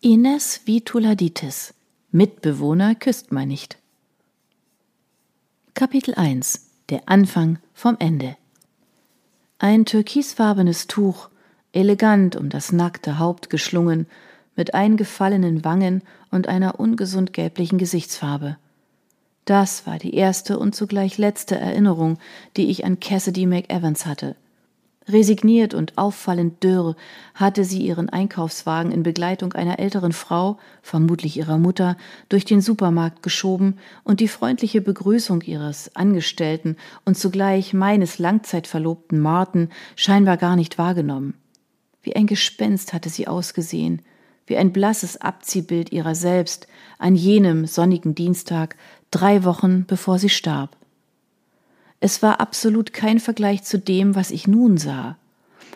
Ines Vituladitis. Mitbewohner küsst man nicht. Kapitel 1 Der Anfang vom Ende. Ein türkisfarbenes Tuch, elegant um das nackte Haupt geschlungen, mit eingefallenen Wangen und einer ungesund gelblichen Gesichtsfarbe. Das war die erste und zugleich letzte Erinnerung, die ich an Cassidy McEvans hatte – Resigniert und auffallend dürr hatte sie ihren Einkaufswagen in Begleitung einer älteren Frau, vermutlich ihrer Mutter, durch den Supermarkt geschoben und die freundliche Begrüßung ihres Angestellten und zugleich meines Langzeitverlobten Martin scheinbar gar nicht wahrgenommen. Wie ein Gespenst hatte sie ausgesehen, wie ein blasses Abziehbild ihrer selbst an jenem sonnigen Dienstag, drei Wochen bevor sie starb. Es war absolut kein Vergleich zu dem, was ich nun sah.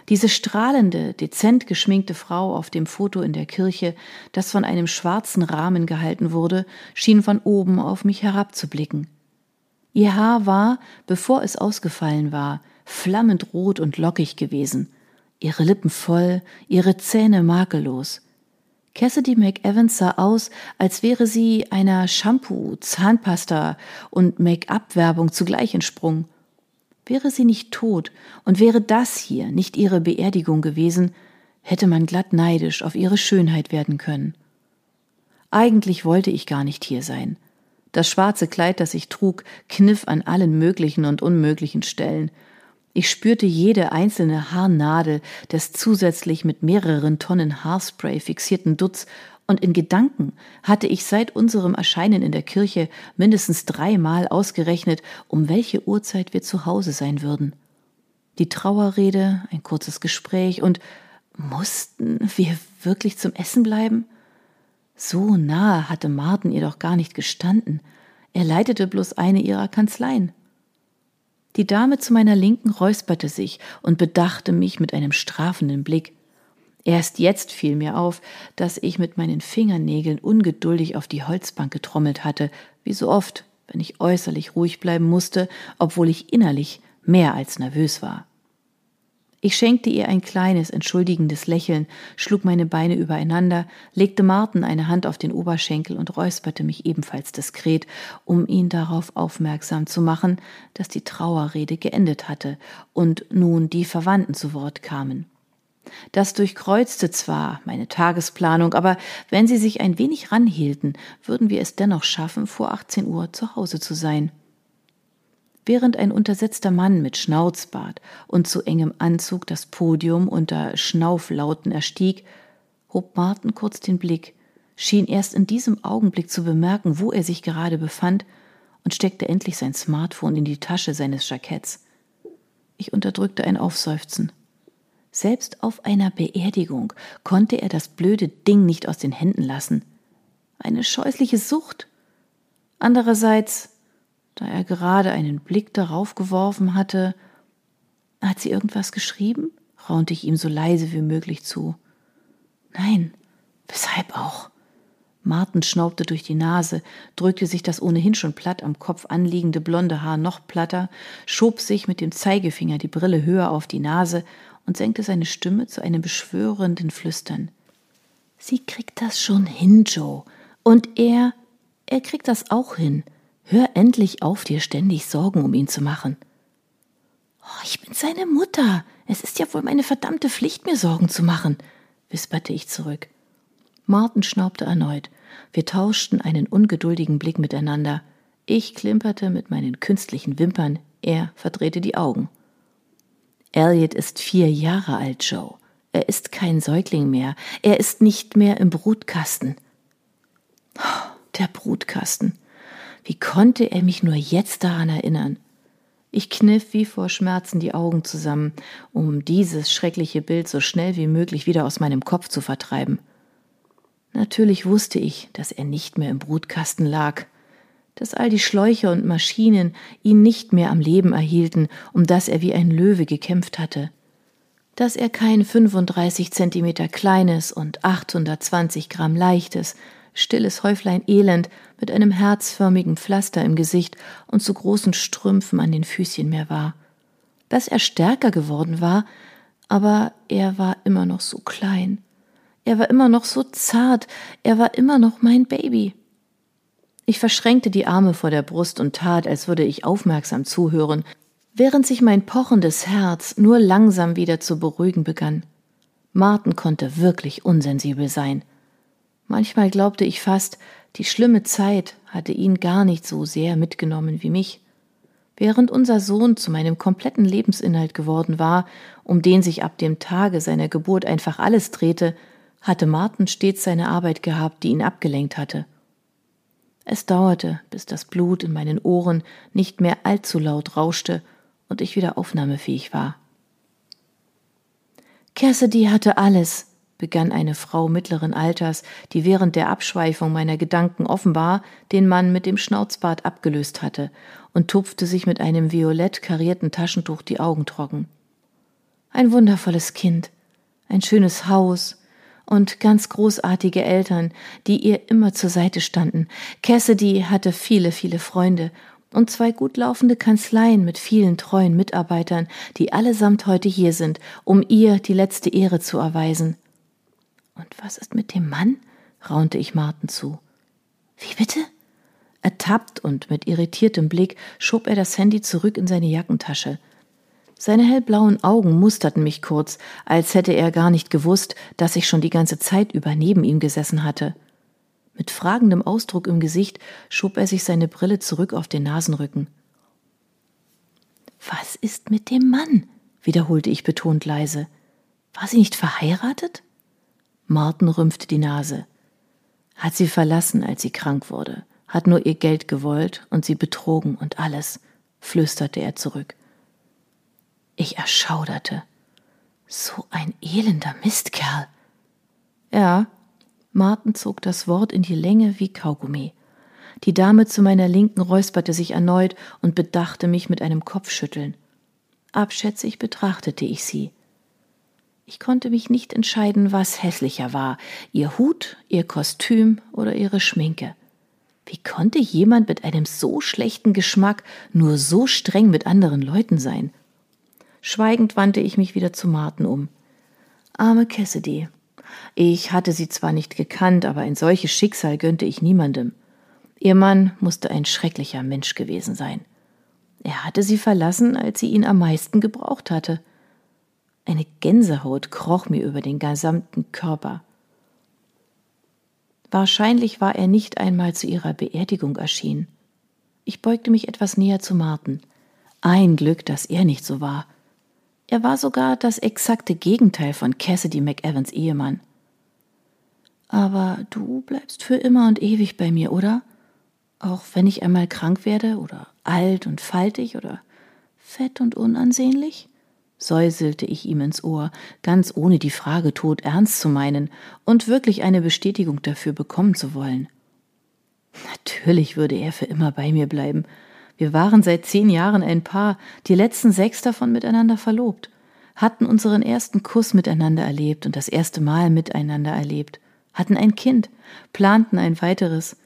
Diese strahlende, dezent geschminkte Frau auf dem Foto in der Kirche, das von einem schwarzen Rahmen gehalten wurde, schien von oben auf mich herabzublicken. Ihr Haar war, bevor es ausgefallen war, flammend rot und lockig gewesen, ihre Lippen voll, ihre Zähne makellos. Cassidy McEvans sah aus, als wäre sie einer Shampoo, Zahnpasta und Make-up-Werbung zugleich entsprungen. Wäre sie nicht tot und wäre das hier nicht ihre Beerdigung gewesen, hätte man glatt neidisch auf ihre Schönheit werden können. Eigentlich wollte ich gar nicht hier sein. Das schwarze Kleid, das ich trug, kniff an allen möglichen und unmöglichen Stellen, ich spürte jede einzelne Haarnadel des zusätzlich mit mehreren Tonnen Haarspray fixierten Dutz, und in Gedanken hatte ich seit unserem Erscheinen in der Kirche mindestens dreimal ausgerechnet, um welche Uhrzeit wir zu Hause sein würden. Die Trauerrede, ein kurzes Gespräch und mussten wir wirklich zum Essen bleiben? So nahe hatte Martin ihr doch gar nicht gestanden. Er leitete bloß eine ihrer Kanzleien. Die Dame zu meiner Linken räusperte sich und bedachte mich mit einem strafenden Blick. Erst jetzt fiel mir auf, dass ich mit meinen Fingernägeln ungeduldig auf die Holzbank getrommelt hatte, wie so oft, wenn ich äußerlich ruhig bleiben musste, obwohl ich innerlich mehr als nervös war. Ich schenkte ihr ein kleines, entschuldigendes Lächeln, schlug meine Beine übereinander, legte Martin eine Hand auf den Oberschenkel und räusperte mich ebenfalls diskret, um ihn darauf aufmerksam zu machen, dass die Trauerrede geendet hatte und nun die Verwandten zu Wort kamen. Das durchkreuzte zwar meine Tagesplanung, aber wenn sie sich ein wenig ranhielten, würden wir es dennoch schaffen, vor 18 Uhr zu Hause zu sein. Während ein untersetzter Mann mit Schnauzbart und zu engem Anzug das Podium unter Schnauflauten erstieg, hob Martin kurz den Blick, schien erst in diesem Augenblick zu bemerken, wo er sich gerade befand, und steckte endlich sein Smartphone in die Tasche seines Jacketts. Ich unterdrückte ein Aufseufzen. Selbst auf einer Beerdigung konnte er das blöde Ding nicht aus den Händen lassen. Eine scheußliche Sucht. Andererseits da er gerade einen Blick darauf geworfen hatte. Hat sie irgendwas geschrieben? raunte ich ihm so leise wie möglich zu. Nein, weshalb auch? Martin schnaubte durch die Nase, drückte sich das ohnehin schon platt am Kopf anliegende blonde Haar noch platter, schob sich mit dem Zeigefinger die Brille höher auf die Nase und senkte seine Stimme zu einem beschwörenden Flüstern. Sie kriegt das schon hin, Joe. Und er, er kriegt das auch hin. Hör endlich auf, dir ständig Sorgen um ihn zu machen. Oh, ich bin seine Mutter. Es ist ja wohl meine verdammte Pflicht, mir Sorgen zu machen, wisperte ich zurück. Martin schnaubte erneut. Wir tauschten einen ungeduldigen Blick miteinander. Ich klimperte mit meinen künstlichen Wimpern, er verdrehte die Augen. Elliot ist vier Jahre alt, Joe. Er ist kein Säugling mehr. Er ist nicht mehr im Brutkasten. Der Brutkasten. Wie konnte er mich nur jetzt daran erinnern? Ich kniff wie vor Schmerzen die Augen zusammen, um dieses schreckliche Bild so schnell wie möglich wieder aus meinem Kopf zu vertreiben. Natürlich wusste ich, dass er nicht mehr im Brutkasten lag, dass all die Schläuche und Maschinen ihn nicht mehr am Leben erhielten, um das er wie ein Löwe gekämpft hatte, dass er kein 35 Zentimeter kleines und 820 Gramm leichtes, stilles Häuflein Elend mit einem herzförmigen Pflaster im Gesicht und zu großen Strümpfen an den Füßchen mehr war. Dass er stärker geworden war, aber er war immer noch so klein. Er war immer noch so zart, er war immer noch mein Baby. Ich verschränkte die Arme vor der Brust und tat, als würde ich aufmerksam zuhören, während sich mein pochendes Herz nur langsam wieder zu beruhigen begann. Martin konnte wirklich unsensibel sein. Manchmal glaubte ich fast, die schlimme Zeit hatte ihn gar nicht so sehr mitgenommen wie mich. Während unser Sohn zu meinem kompletten Lebensinhalt geworden war, um den sich ab dem Tage seiner Geburt einfach alles drehte, hatte Martin stets seine Arbeit gehabt, die ihn abgelenkt hatte. Es dauerte, bis das Blut in meinen Ohren nicht mehr allzu laut rauschte und ich wieder aufnahmefähig war. Cassidy hatte alles, begann eine Frau mittleren Alters, die während der Abschweifung meiner Gedanken offenbar den Mann mit dem Schnauzbart abgelöst hatte, und tupfte sich mit einem violett karierten Taschentuch die Augen trocken. Ein wundervolles Kind, ein schönes Haus, und ganz großartige Eltern, die ihr immer zur Seite standen. Cassidy hatte viele, viele Freunde und zwei gut laufende Kanzleien mit vielen treuen Mitarbeitern, die allesamt heute hier sind, um ihr die letzte Ehre zu erweisen. Und was ist mit dem Mann? raunte ich Martin zu. Wie bitte? Ertappt und mit irritiertem Blick schob er das Handy zurück in seine Jackentasche. Seine hellblauen Augen musterten mich kurz, als hätte er gar nicht gewusst, dass ich schon die ganze Zeit über neben ihm gesessen hatte. Mit fragendem Ausdruck im Gesicht schob er sich seine Brille zurück auf den Nasenrücken. Was ist mit dem Mann? wiederholte ich betont leise. War sie nicht verheiratet? Martin rümpfte die Nase. Hat sie verlassen, als sie krank wurde, hat nur ihr Geld gewollt und sie betrogen und alles, flüsterte er zurück. Ich erschauderte. So ein elender Mistkerl. Ja, Martin zog das Wort in die Länge wie Kaugummi. Die Dame zu meiner Linken räusperte sich erneut und bedachte mich mit einem Kopfschütteln. Abschätzig betrachtete ich sie. Ich konnte mich nicht entscheiden, was hässlicher war, ihr Hut, ihr Kostüm oder ihre Schminke. Wie konnte jemand mit einem so schlechten Geschmack nur so streng mit anderen Leuten sein? Schweigend wandte ich mich wieder zu Martin um. Arme Cassidy. Ich hatte sie zwar nicht gekannt, aber ein solches Schicksal gönnte ich niemandem. Ihr Mann musste ein schrecklicher Mensch gewesen sein. Er hatte sie verlassen, als sie ihn am meisten gebraucht hatte. Eine Gänsehaut kroch mir über den gesamten Körper. Wahrscheinlich war er nicht einmal zu ihrer Beerdigung erschienen. Ich beugte mich etwas näher zu Martin. Ein Glück, dass er nicht so war. Er war sogar das exakte Gegenteil von Cassidy McEvans Ehemann. Aber du bleibst für immer und ewig bei mir, oder? Auch wenn ich einmal krank werde oder alt und faltig oder fett und unansehnlich? Säuselte ich ihm ins Ohr, ganz ohne die Frage tot ernst zu meinen und wirklich eine Bestätigung dafür bekommen zu wollen. Natürlich würde er für immer bei mir bleiben, wir waren seit zehn Jahren ein Paar, die letzten sechs davon miteinander verlobt, hatten unseren ersten Kuss miteinander erlebt und das erste Mal miteinander erlebt, hatten ein Kind, planten ein weiteres,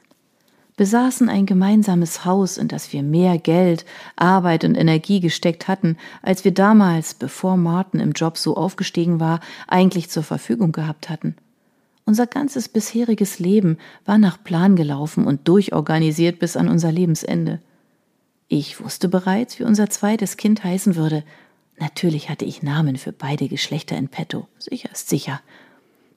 besaßen ein gemeinsames Haus, in das wir mehr Geld, Arbeit und Energie gesteckt hatten, als wir damals, bevor Martin im Job so aufgestiegen war, eigentlich zur Verfügung gehabt hatten. Unser ganzes bisheriges Leben war nach Plan gelaufen und durchorganisiert bis an unser Lebensende. Ich wusste bereits, wie unser zweites Kind heißen würde. Natürlich hatte ich Namen für beide Geschlechter in petto, sicher ist sicher.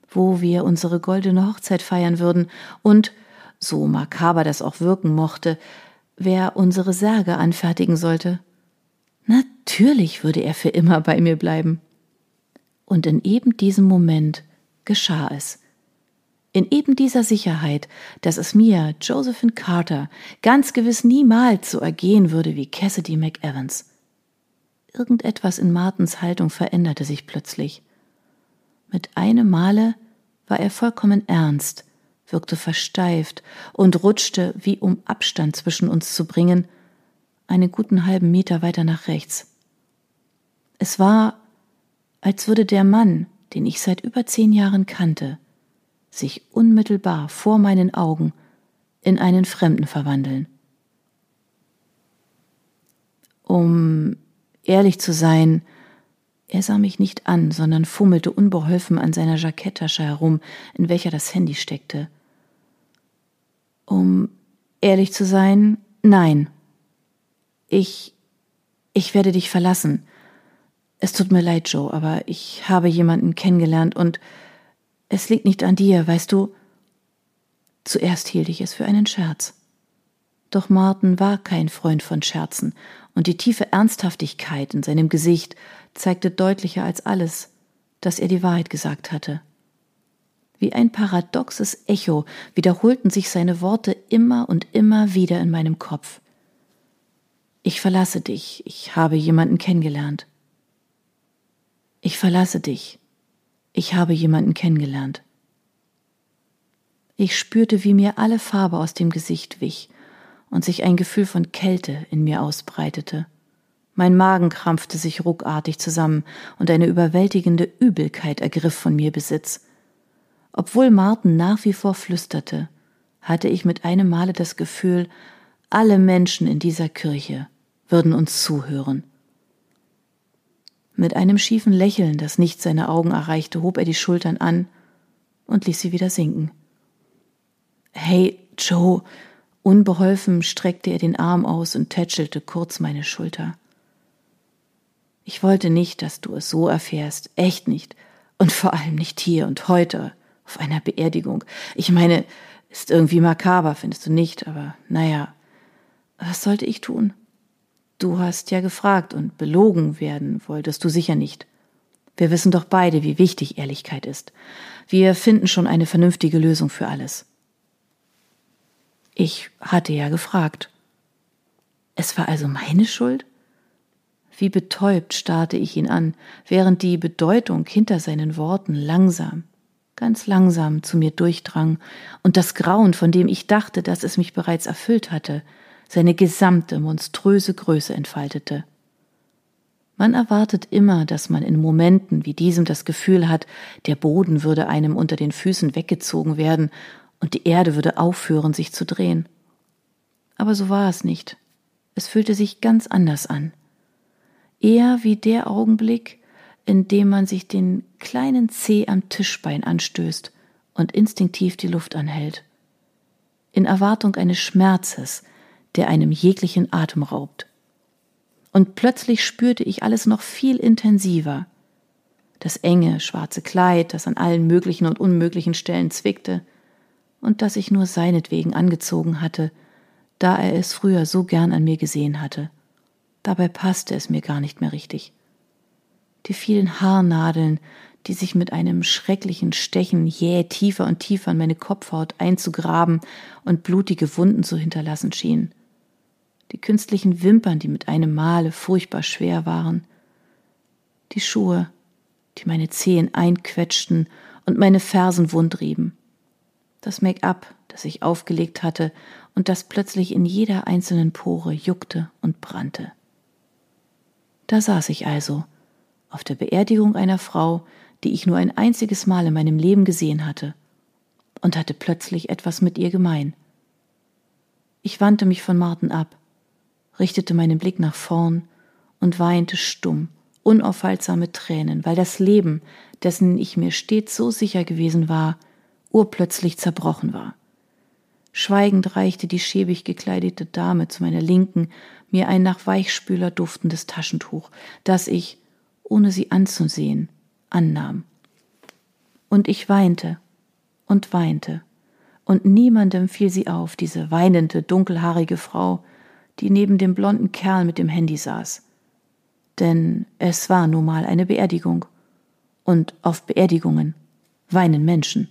Wo wir unsere goldene Hochzeit feiern würden und, so makaber das auch wirken mochte, wer unsere Särge anfertigen sollte. Natürlich würde er für immer bei mir bleiben. Und in eben diesem Moment geschah es. In eben dieser Sicherheit, dass es mir, Josephine Carter, ganz gewiss niemals so ergehen würde wie Cassidy McEvans. Irgendetwas in Martens Haltung veränderte sich plötzlich. Mit einem Male war er vollkommen ernst, wirkte versteift und rutschte, wie um Abstand zwischen uns zu bringen, einen guten halben Meter weiter nach rechts. Es war, als würde der Mann, den ich seit über zehn Jahren kannte, sich unmittelbar vor meinen Augen in einen Fremden verwandeln. Um ehrlich zu sein, Er sah mich nicht an, sondern fummelte unbeholfen an seiner Jacketttasche herum, in welcher das Handy steckte. Um ehrlich zu sein, nein. Ich. ich werde dich verlassen. Es tut mir leid, Joe, aber ich habe jemanden kennengelernt und es liegt nicht an dir, weißt du. Zuerst hielt ich es für einen Scherz. Doch Martin war kein Freund von Scherzen, und die tiefe Ernsthaftigkeit in seinem Gesicht zeigte deutlicher als alles, dass er die Wahrheit gesagt hatte. Wie ein paradoxes Echo wiederholten sich seine Worte immer und immer wieder in meinem Kopf. Ich verlasse dich, ich habe jemanden kennengelernt. Ich verlasse dich, ich habe jemanden kennengelernt. Ich spürte, wie mir alle Farbe aus dem Gesicht wich und sich ein Gefühl von Kälte in mir ausbreitete. Mein Magen krampfte sich ruckartig zusammen und eine überwältigende Übelkeit ergriff von mir Besitz. Obwohl Martin nach wie vor flüsterte, hatte ich mit einem Male das Gefühl, alle Menschen in dieser Kirche würden uns zuhören. Mit einem schiefen Lächeln, das nicht seine Augen erreichte, hob er die Schultern an und ließ sie wieder sinken. Hey, Joe! Unbeholfen streckte er den Arm aus und tätschelte kurz meine Schulter. Ich wollte nicht, dass du es so erfährst, echt nicht, und vor allem nicht hier und heute auf einer Beerdigung. Ich meine, ist irgendwie makaber, findest du nicht, aber naja, was sollte ich tun? Du hast ja gefragt und belogen werden wolltest du sicher nicht. Wir wissen doch beide, wie wichtig Ehrlichkeit ist. Wir finden schon eine vernünftige Lösung für alles. Ich hatte ja gefragt. Es war also meine Schuld? Wie betäubt starrte ich ihn an, während die Bedeutung hinter seinen Worten langsam, ganz langsam zu mir durchdrang und das Grauen, von dem ich dachte, dass es mich bereits erfüllt hatte, seine gesamte monströse Größe entfaltete. Man erwartet immer, dass man in Momenten wie diesem das Gefühl hat, der Boden würde einem unter den Füßen weggezogen werden und die Erde würde aufhören, sich zu drehen. Aber so war es nicht. Es fühlte sich ganz anders an. Eher wie der Augenblick, in dem man sich den kleinen Zeh am Tischbein anstößt und instinktiv die Luft anhält. In Erwartung eines Schmerzes, der einem jeglichen Atem raubt. Und plötzlich spürte ich alles noch viel intensiver. Das enge, schwarze Kleid, das an allen möglichen und unmöglichen Stellen zwickte, und das ich nur seinetwegen angezogen hatte, da er es früher so gern an mir gesehen hatte. Dabei passte es mir gar nicht mehr richtig die vielen Haarnadeln, die sich mit einem schrecklichen Stechen jäh tiefer und tiefer in meine Kopfhaut einzugraben und blutige Wunden zu hinterlassen schienen. Die künstlichen Wimpern, die mit einem Male furchtbar schwer waren. Die Schuhe, die meine Zehen einquetschten und meine Fersen wundrieben. Das Make-up, das ich aufgelegt hatte und das plötzlich in jeder einzelnen Pore juckte und brannte. Da saß ich also, auf der Beerdigung einer Frau, die ich nur ein einziges Mal in meinem Leben gesehen hatte, und hatte plötzlich etwas mit ihr gemein. Ich wandte mich von Martin ab, richtete meinen Blick nach vorn und weinte stumm, unaufhaltsame Tränen, weil das Leben, dessen ich mir stets so sicher gewesen war, urplötzlich zerbrochen war. Schweigend reichte die schäbig gekleidete Dame zu meiner Linken mir ein nach Weichspüler duftendes Taschentuch, das ich, ohne sie anzusehen, annahm. Und ich weinte und weinte, und niemandem fiel sie auf, diese weinende, dunkelhaarige Frau, die neben dem blonden Kerl mit dem Handy saß. Denn es war nun mal eine Beerdigung, und auf Beerdigungen weinen Menschen.